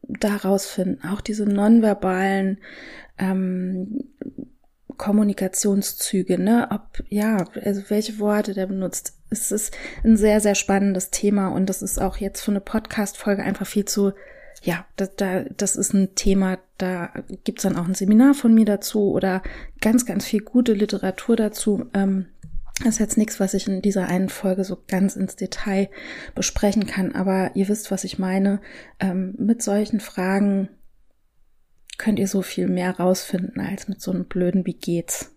daraus finden, auch diese nonverbalen ähm, Kommunikationszüge, ne? Ob, ja, also welche Worte der benutzt. Es ist ein sehr, sehr spannendes Thema und das ist auch jetzt für eine Podcast-Folge einfach viel zu, ja, das, da, das ist ein Thema, da gibt's dann auch ein Seminar von mir dazu oder ganz, ganz viel gute Literatur dazu. Ähm, das ist jetzt nichts, was ich in dieser einen Folge so ganz ins Detail besprechen kann, aber ihr wisst, was ich meine. Ähm, mit solchen Fragen könnt ihr so viel mehr rausfinden als mit so einem blöden Wie geht's?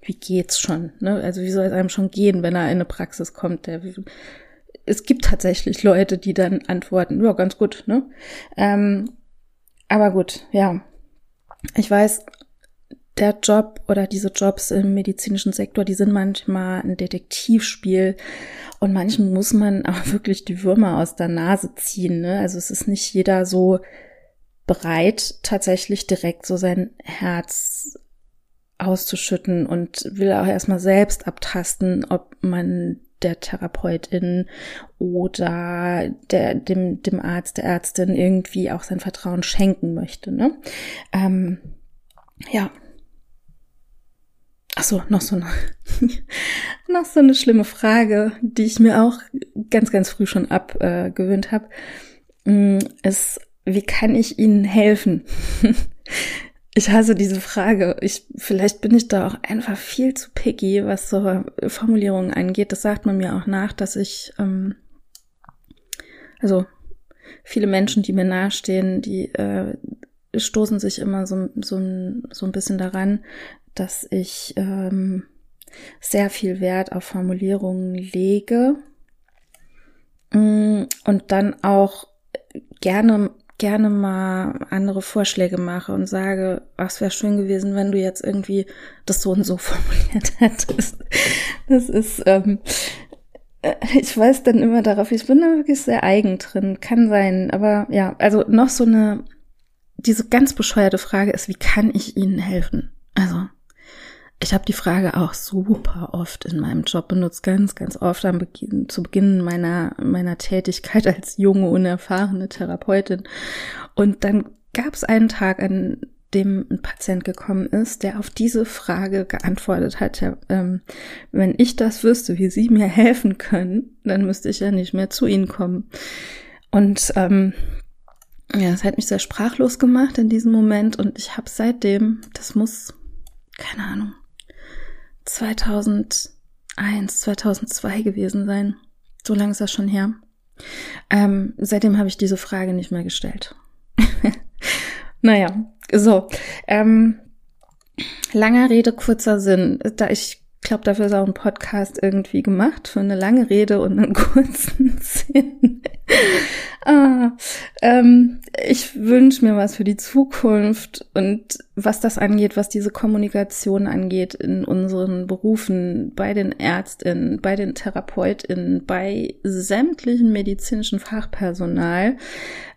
Wie geht's schon? Ne? Also wie soll es einem schon gehen, wenn er in eine Praxis kommt? Der, es gibt tatsächlich Leute, die dann antworten, ja, ganz gut, ne? Ähm, aber gut, ja. Ich weiß, der Job oder diese Jobs im medizinischen Sektor, die sind manchmal ein Detektivspiel und manchen muss man auch wirklich die Würmer aus der Nase ziehen. Ne? Also es ist nicht jeder so bereit, tatsächlich direkt so sein Herz auszuschütten und will auch erstmal selbst abtasten, ob man der Therapeutin oder der, dem, dem Arzt, der Ärztin irgendwie auch sein Vertrauen schenken möchte. Ne? Ähm, ja. Ach so, noch so eine, noch so eine schlimme Frage, die ich mir auch ganz, ganz früh schon abgewöhnt äh, habe, mm, ist wie kann ich Ihnen helfen? ich hasse diese Frage. Ich, vielleicht bin ich da auch einfach viel zu picky, was so Formulierungen angeht. Das sagt man mir auch nach, dass ich, ähm, also viele Menschen, die mir nahestehen, die äh, stoßen sich immer so, so, so ein bisschen daran, dass ich ähm, sehr viel Wert auf Formulierungen lege mm, und dann auch gerne gerne mal andere Vorschläge mache und sage, was wäre schön gewesen, wenn du jetzt irgendwie das so und so formuliert hättest. Das ist, ähm, äh, ich weiß dann immer darauf, ich bin da wirklich sehr eigen drin, kann sein, aber ja, also noch so eine, diese ganz bescheuerte Frage ist, wie kann ich Ihnen helfen? Also, ich habe die Frage auch super oft in meinem Job benutzt, ganz, ganz oft am Beginn, zu Beginn meiner, meiner Tätigkeit als junge, unerfahrene Therapeutin. Und dann gab es einen Tag, an dem ein Patient gekommen ist, der auf diese Frage geantwortet hat, ja, ähm, wenn ich das wüsste, wie Sie mir helfen können, dann müsste ich ja nicht mehr zu Ihnen kommen. Und ähm, ja, das hat mich sehr sprachlos gemacht in diesem Moment und ich habe seitdem, das muss, keine Ahnung, 2001, 2002 gewesen sein. So lange ist das schon her. Ähm, seitdem habe ich diese Frage nicht mehr gestellt. naja, so. Ähm, langer Rede, kurzer Sinn. Da ich glaube, dafür ist auch ein Podcast irgendwie gemacht, für eine lange Rede und einen kurzen Sinn. Ah, ähm, ich wünsche mir was für die Zukunft und was das angeht, was diese Kommunikation angeht in unseren Berufen, bei den Ärztinnen, bei den Therapeutinnen, bei sämtlichen medizinischen Fachpersonal,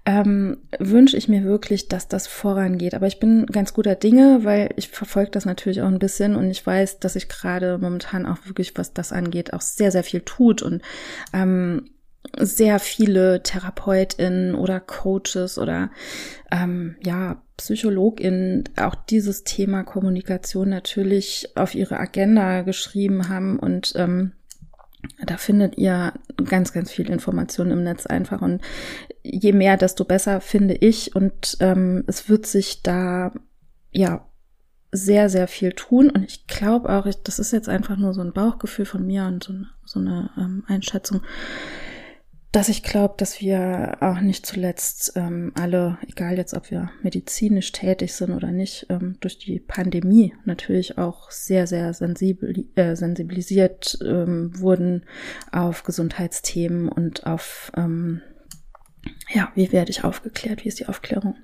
ähm, wünsche ich mir wirklich, dass das vorangeht. Aber ich bin ganz guter Dinge, weil ich verfolge das natürlich auch ein bisschen und ich weiß, dass sich gerade momentan auch wirklich, was das angeht, auch sehr, sehr viel tut und ähm, sehr viele TherapeutInnen oder Coaches oder ähm, ja, PsychologInnen auch dieses Thema Kommunikation natürlich auf ihre Agenda geschrieben haben und ähm, da findet ihr ganz, ganz viel Information im Netz einfach. Und je mehr, desto besser, finde ich. Und ähm, es wird sich da ja sehr, sehr viel tun. Und ich glaube auch, ich, das ist jetzt einfach nur so ein Bauchgefühl von mir und so, so eine ähm, Einschätzung, dass ich glaube, dass wir auch nicht zuletzt ähm, alle, egal jetzt, ob wir medizinisch tätig sind oder nicht, ähm, durch die Pandemie natürlich auch sehr, sehr sensibel, äh, sensibilisiert ähm, wurden auf Gesundheitsthemen und auf, ähm, ja, wie werde ich aufgeklärt, wie ist die Aufklärung?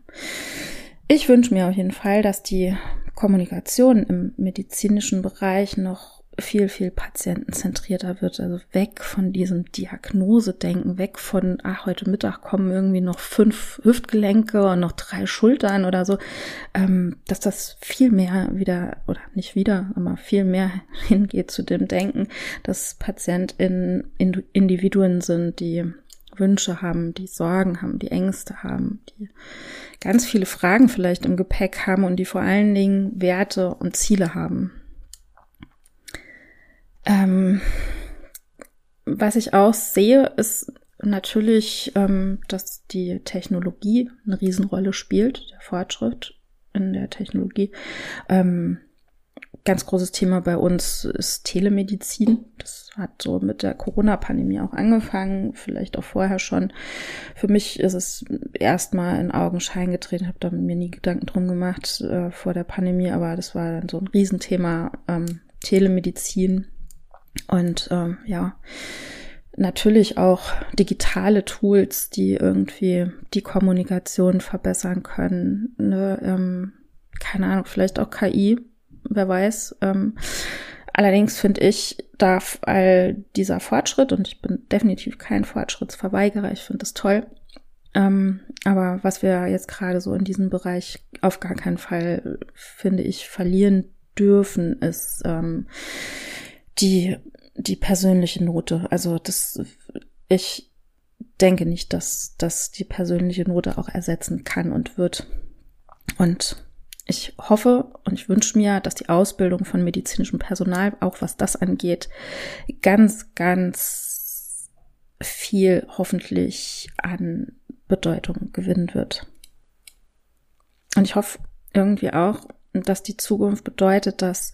Ich wünsche mir auf jeden Fall, dass die Kommunikation im medizinischen Bereich noch viel, viel patientenzentrierter wird. Also weg von diesem Diagnosedenken, weg von, ach, heute Mittag kommen irgendwie noch fünf Hüftgelenke und noch drei Schultern oder so, ähm, dass das viel mehr wieder, oder nicht wieder, aber viel mehr hingeht zu dem Denken, dass PatientInnen Individuen sind, die Wünsche haben, die Sorgen haben, die Ängste haben, die ganz viele Fragen vielleicht im Gepäck haben und die vor allen Dingen Werte und Ziele haben. Ähm, was ich auch sehe, ist natürlich, ähm, dass die Technologie eine Riesenrolle spielt, der Fortschritt in der Technologie. Ähm, ganz großes Thema bei uns ist Telemedizin. Das hat so mit der Corona-Pandemie auch angefangen, vielleicht auch vorher schon. Für mich ist es erstmal in Augenschein getreten. Habe da mir nie Gedanken drum gemacht äh, vor der Pandemie, aber das war dann so ein Riesenthema ähm, Telemedizin und ähm, ja, natürlich auch digitale Tools, die irgendwie die Kommunikation verbessern können. Ne? Ähm, keine Ahnung, vielleicht auch KI, wer weiß. Ähm, allerdings finde ich, darf all dieser Fortschritt, und ich bin definitiv kein Fortschrittsverweigerer, ich finde es toll, ähm, aber was wir jetzt gerade so in diesem Bereich auf gar keinen Fall, finde ich, verlieren dürfen, ist ähm, die, die persönliche Note. Also das, ich denke nicht, dass, dass die persönliche Note auch ersetzen kann und wird. Und ich hoffe und ich wünsche mir, dass die Ausbildung von medizinischem Personal, auch was das angeht, ganz, ganz viel hoffentlich an Bedeutung gewinnen wird. Und ich hoffe irgendwie auch, dass die Zukunft bedeutet, dass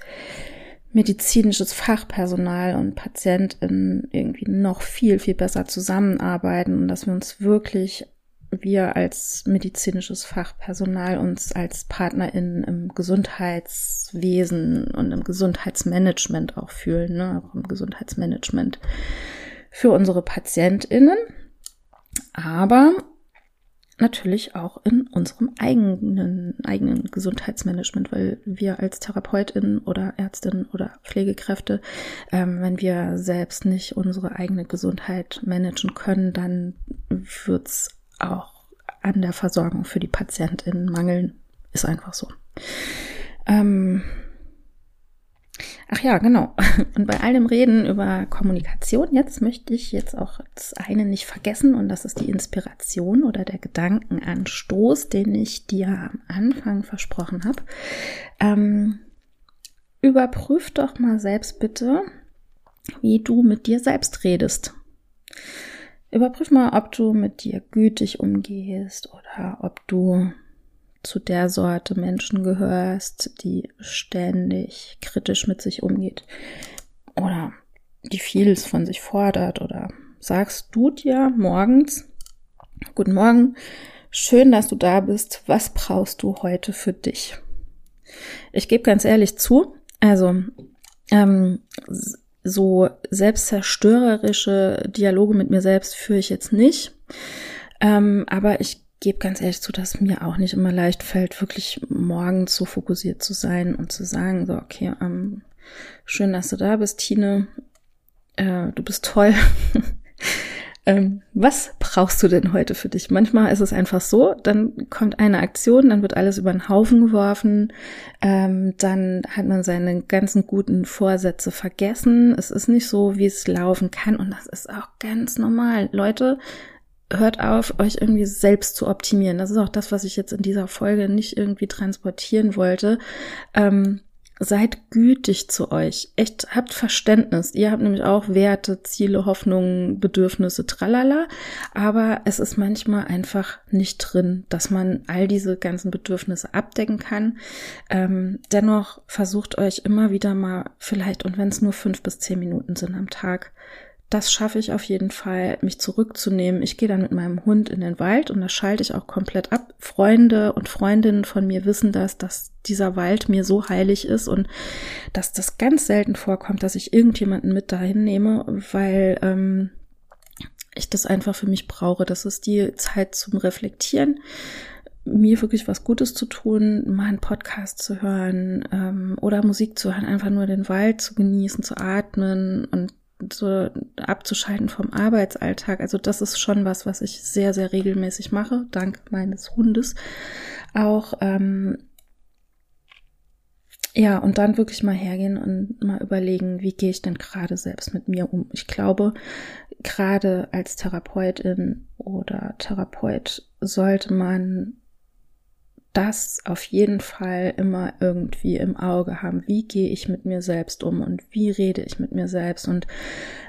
medizinisches Fachpersonal und PatientInnen irgendwie noch viel, viel besser zusammenarbeiten und dass wir uns wirklich, wir als medizinisches Fachpersonal uns als PartnerInnen im Gesundheitswesen und im Gesundheitsmanagement auch fühlen, ne, auch im Gesundheitsmanagement für unsere PatientInnen. Aber natürlich auch in unserem eigenen, eigenen Gesundheitsmanagement, weil wir als Therapeutin oder Ärztin oder Pflegekräfte, ähm, wenn wir selbst nicht unsere eigene Gesundheit managen können, dann wird's auch an der Versorgung für die PatientInnen mangeln. Ist einfach so. Ähm, Ach ja, genau. Und bei all dem Reden über Kommunikation, jetzt möchte ich jetzt auch das eine nicht vergessen und das ist die Inspiration oder der Gedankenanstoß, den ich dir am Anfang versprochen habe. Ähm, überprüf doch mal selbst bitte, wie du mit dir selbst redest. Überprüf mal, ob du mit dir gütig umgehst oder ob du zu der Sorte Menschen gehörst, die ständig kritisch mit sich umgeht oder die vieles von sich fordert oder sagst du dir morgens, guten Morgen, schön, dass du da bist, was brauchst du heute für dich? Ich gebe ganz ehrlich zu, also ähm, so selbstzerstörerische Dialoge mit mir selbst führe ich jetzt nicht, ähm, aber ich gebe ganz ehrlich zu, dass mir auch nicht immer leicht fällt, wirklich morgens so fokussiert zu sein und zu sagen, so, okay, ähm, schön, dass du da bist, Tine, äh, du bist toll. Ähm, was brauchst du denn heute für dich? Manchmal ist es einfach so, dann kommt eine Aktion, dann wird alles über den Haufen geworfen, ähm, dann hat man seine ganzen guten Vorsätze vergessen. Es ist nicht so, wie es laufen kann und das ist auch ganz normal. Leute, hört auf, euch irgendwie selbst zu optimieren. Das ist auch das, was ich jetzt in dieser Folge nicht irgendwie transportieren wollte. Ähm, seid gütig zu euch. Echt, habt Verständnis. Ihr habt nämlich auch Werte, Ziele, Hoffnungen, Bedürfnisse, tralala. Aber es ist manchmal einfach nicht drin, dass man all diese ganzen Bedürfnisse abdecken kann. Ähm, dennoch versucht euch immer wieder mal vielleicht, und wenn es nur fünf bis zehn Minuten sind am Tag, das schaffe ich auf jeden Fall, mich zurückzunehmen. Ich gehe dann mit meinem Hund in den Wald und das schalte ich auch komplett ab. Freunde und Freundinnen von mir wissen das, dass dieser Wald mir so heilig ist und dass das ganz selten vorkommt, dass ich irgendjemanden mit dahin nehme, weil ähm, ich das einfach für mich brauche. Das ist die Zeit zum Reflektieren mir wirklich was Gutes zu tun, mal einen Podcast zu hören ähm, oder Musik zu hören, einfach nur den Wald zu genießen, zu atmen und so abzuschalten vom Arbeitsalltag. Also das ist schon was, was ich sehr, sehr regelmäßig mache, dank meines Hundes. Auch ähm, ja, und dann wirklich mal hergehen und mal überlegen, wie gehe ich denn gerade selbst mit mir um. Ich glaube, gerade als Therapeutin oder Therapeut sollte man das auf jeden Fall immer irgendwie im Auge haben. Wie gehe ich mit mir selbst um und wie rede ich mit mir selbst und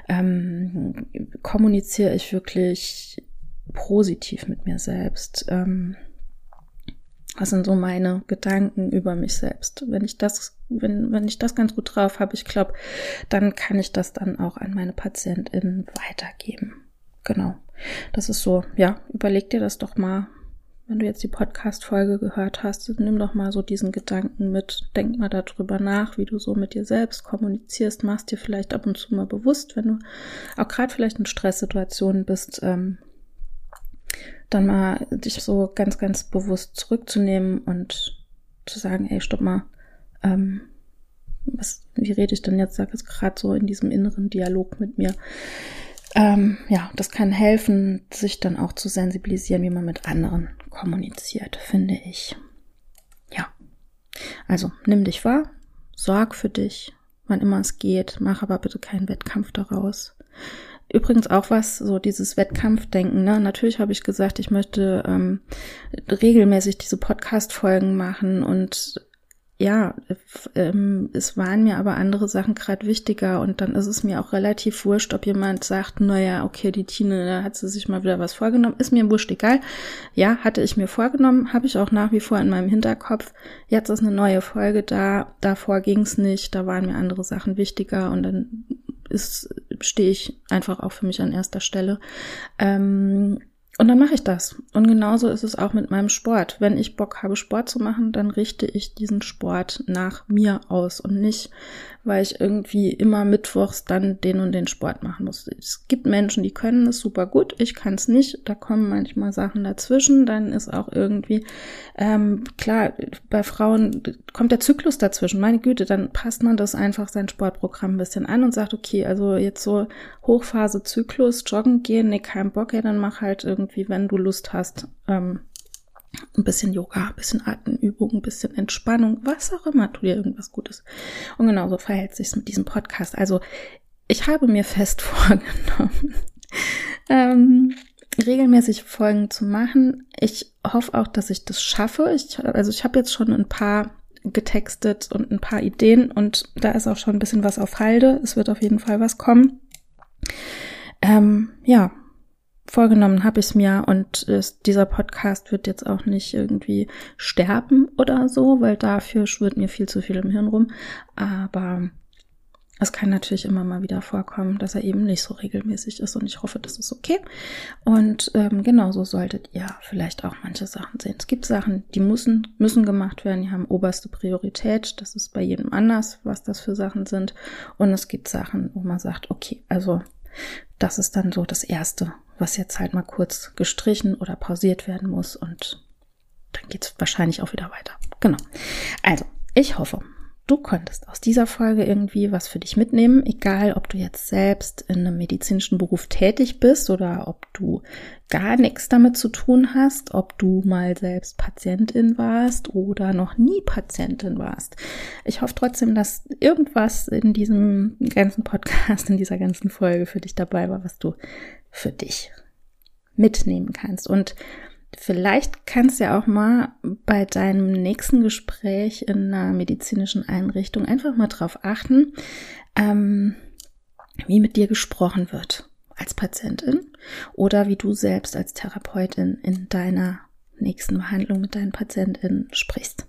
ähm, kommuniziere ich wirklich positiv mit mir selbst? Ähm, was sind so meine Gedanken über mich selbst? Wenn ich das, wenn, wenn ich das ganz gut drauf habe, ich glaube, dann kann ich das dann auch an meine PatientInnen weitergeben. Genau. Das ist so, ja, überleg dir das doch mal wenn du jetzt die Podcast-Folge gehört hast, nimm doch mal so diesen Gedanken mit. Denk mal darüber nach, wie du so mit dir selbst kommunizierst. Machst dir vielleicht ab und zu mal bewusst, wenn du auch gerade vielleicht in Stresssituationen bist, ähm, dann mal dich so ganz, ganz bewusst zurückzunehmen und zu sagen, ey, stopp mal, ähm, was, wie rede ich denn jetzt? Sag es gerade so in diesem inneren Dialog mit mir. Ähm, ja, das kann helfen, sich dann auch zu sensibilisieren, wie man mit anderen kommuniziert, finde ich. Ja. Also nimm dich wahr, sorg für dich, wann immer es geht, mach aber bitte keinen Wettkampf daraus. Übrigens auch was, so dieses Wettkampfdenken. Ne? Natürlich habe ich gesagt, ich möchte ähm, regelmäßig diese Podcast-Folgen machen und ja, ähm, es waren mir aber andere Sachen gerade wichtiger und dann ist es mir auch relativ wurscht, ob jemand sagt, naja, okay, die Tine, da hat sie sich mal wieder was vorgenommen. Ist mir wurscht egal. Ja, hatte ich mir vorgenommen, habe ich auch nach wie vor in meinem Hinterkopf. Jetzt ist eine neue Folge da, davor ging's nicht, da waren mir andere Sachen wichtiger und dann ist, stehe ich einfach auch für mich an erster Stelle. Ähm, und dann mache ich das. Und genauso ist es auch mit meinem Sport. Wenn ich Bock habe, Sport zu machen, dann richte ich diesen Sport nach mir aus und nicht, weil ich irgendwie immer mittwochs dann den und den Sport machen muss. Es gibt Menschen, die können es super gut, ich kann es nicht. Da kommen manchmal Sachen dazwischen. Dann ist auch irgendwie, ähm, klar, bei Frauen kommt der Zyklus dazwischen. Meine Güte, dann passt man das einfach sein Sportprogramm ein bisschen an und sagt, okay, also jetzt so Hochphase Zyklus, joggen gehen, nee, kein Bock, ja, dann mach halt irgendwie, wenn du Lust hast, ähm, ein bisschen Yoga, ein bisschen Atemübung, ein bisschen Entspannung, was auch immer, tu dir irgendwas Gutes. Und genauso verhält sich's mit diesem Podcast. Also ich habe mir fest vorgenommen, ähm, regelmäßig Folgen zu machen. Ich hoffe auch, dass ich das schaffe. Ich, also ich habe jetzt schon ein paar getextet und ein paar Ideen und da ist auch schon ein bisschen was auf Halde. Es wird auf jeden Fall was kommen. Ähm, ja, vorgenommen habe ich es mir und äh, dieser Podcast wird jetzt auch nicht irgendwie sterben oder so, weil dafür schwirrt mir viel zu viel im Hirn rum. Aber es kann natürlich immer mal wieder vorkommen, dass er eben nicht so regelmäßig ist und ich hoffe, das ist okay. Und ähm, genauso solltet ihr vielleicht auch manche Sachen sehen. Es gibt Sachen, die müssen, müssen gemacht werden, die haben oberste Priorität. Das ist bei jedem anders, was das für Sachen sind. Und es gibt Sachen, wo man sagt, okay, also das ist dann so das Erste, was jetzt halt mal kurz gestrichen oder pausiert werden muss und dann geht's wahrscheinlich auch wieder weiter. Genau. Also, ich hoffe, du konntest aus dieser Folge irgendwie was für dich mitnehmen, egal ob du jetzt selbst in einem medizinischen Beruf tätig bist oder ob du gar nichts damit zu tun hast, ob du mal selbst Patientin warst oder noch nie Patientin warst. Ich hoffe trotzdem, dass irgendwas in diesem ganzen Podcast, in dieser ganzen Folge für dich dabei war, was du für dich mitnehmen kannst. Und Vielleicht kannst du ja auch mal bei deinem nächsten Gespräch in einer medizinischen Einrichtung einfach mal drauf achten, ähm, wie mit dir gesprochen wird als Patientin oder wie du selbst als Therapeutin in deiner nächsten Behandlung mit deinen Patientinnen sprichst.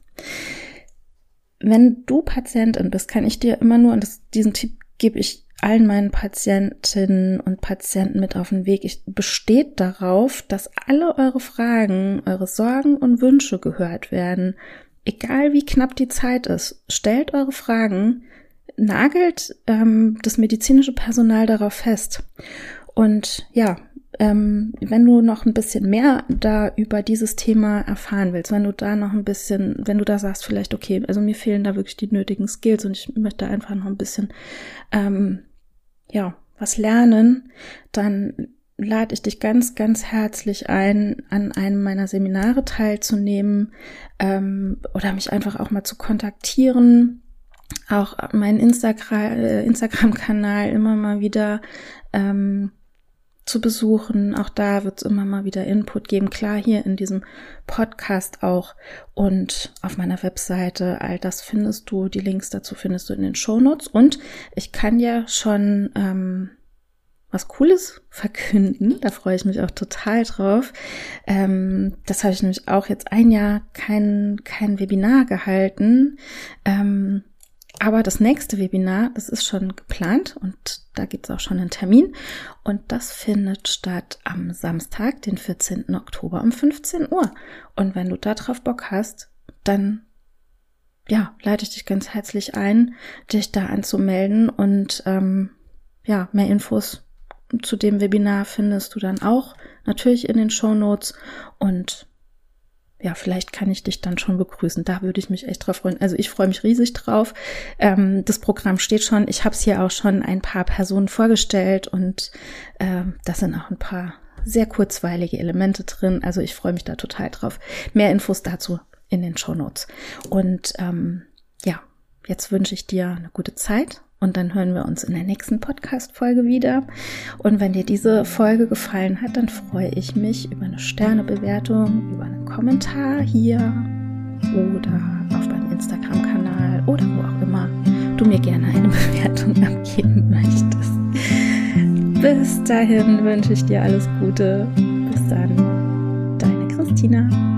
Wenn du Patientin bist, kann ich dir immer nur, und das, diesen Tipp gebe ich allen meinen Patientinnen und Patienten mit auf den Weg. Ich besteht darauf, dass alle eure Fragen, eure Sorgen und Wünsche gehört werden. Egal wie knapp die Zeit ist, stellt eure Fragen, nagelt ähm, das medizinische Personal darauf fest. Und ja, ähm, wenn du noch ein bisschen mehr da über dieses Thema erfahren willst, wenn du da noch ein bisschen, wenn du da sagst, vielleicht, okay, also mir fehlen da wirklich die nötigen Skills und ich möchte einfach noch ein bisschen ähm, ja, was lernen, dann lade ich dich ganz, ganz herzlich ein, an einem meiner Seminare teilzunehmen ähm, oder mich einfach auch mal zu kontaktieren. Auch Instagram, äh, Instagram-Kanal immer mal wieder ähm, zu besuchen. Auch da wird es immer mal wieder Input geben. Klar, hier in diesem Podcast auch und auf meiner Webseite. All das findest du. Die Links dazu findest du in den Show Notes. Und ich kann ja schon ähm, was Cooles verkünden. Da freue ich mich auch total drauf. Ähm, das habe ich nämlich auch jetzt ein Jahr kein, kein Webinar gehalten. Ähm, aber das nächste Webinar, das ist schon geplant und da gibt es auch schon einen Termin. Und das findet statt am Samstag, den 14. Oktober um 15 Uhr. Und wenn du darauf Bock hast, dann ja, leite ich dich ganz herzlich ein, dich da anzumelden. Und ähm, ja, mehr Infos zu dem Webinar findest du dann auch natürlich in den Show Notes. Und ja, vielleicht kann ich dich dann schon begrüßen. Da würde ich mich echt drauf freuen. Also ich freue mich riesig drauf. Ähm, das Programm steht schon. Ich habe es hier auch schon ein paar Personen vorgestellt und äh, da sind auch ein paar sehr kurzweilige Elemente drin. Also ich freue mich da total drauf. Mehr Infos dazu in den Show Notes. Und ähm, ja, jetzt wünsche ich dir eine gute Zeit und dann hören wir uns in der nächsten Podcast-Folge wieder. Und wenn dir diese Folge gefallen hat, dann freue ich mich über eine Sternebewertung, über einen Kommentar hier oder auf meinem Instagram-Kanal oder wo auch immer du mir gerne eine Bewertung abgeben möchtest. Bis dahin wünsche ich dir alles Gute. Bis dann, deine Christina.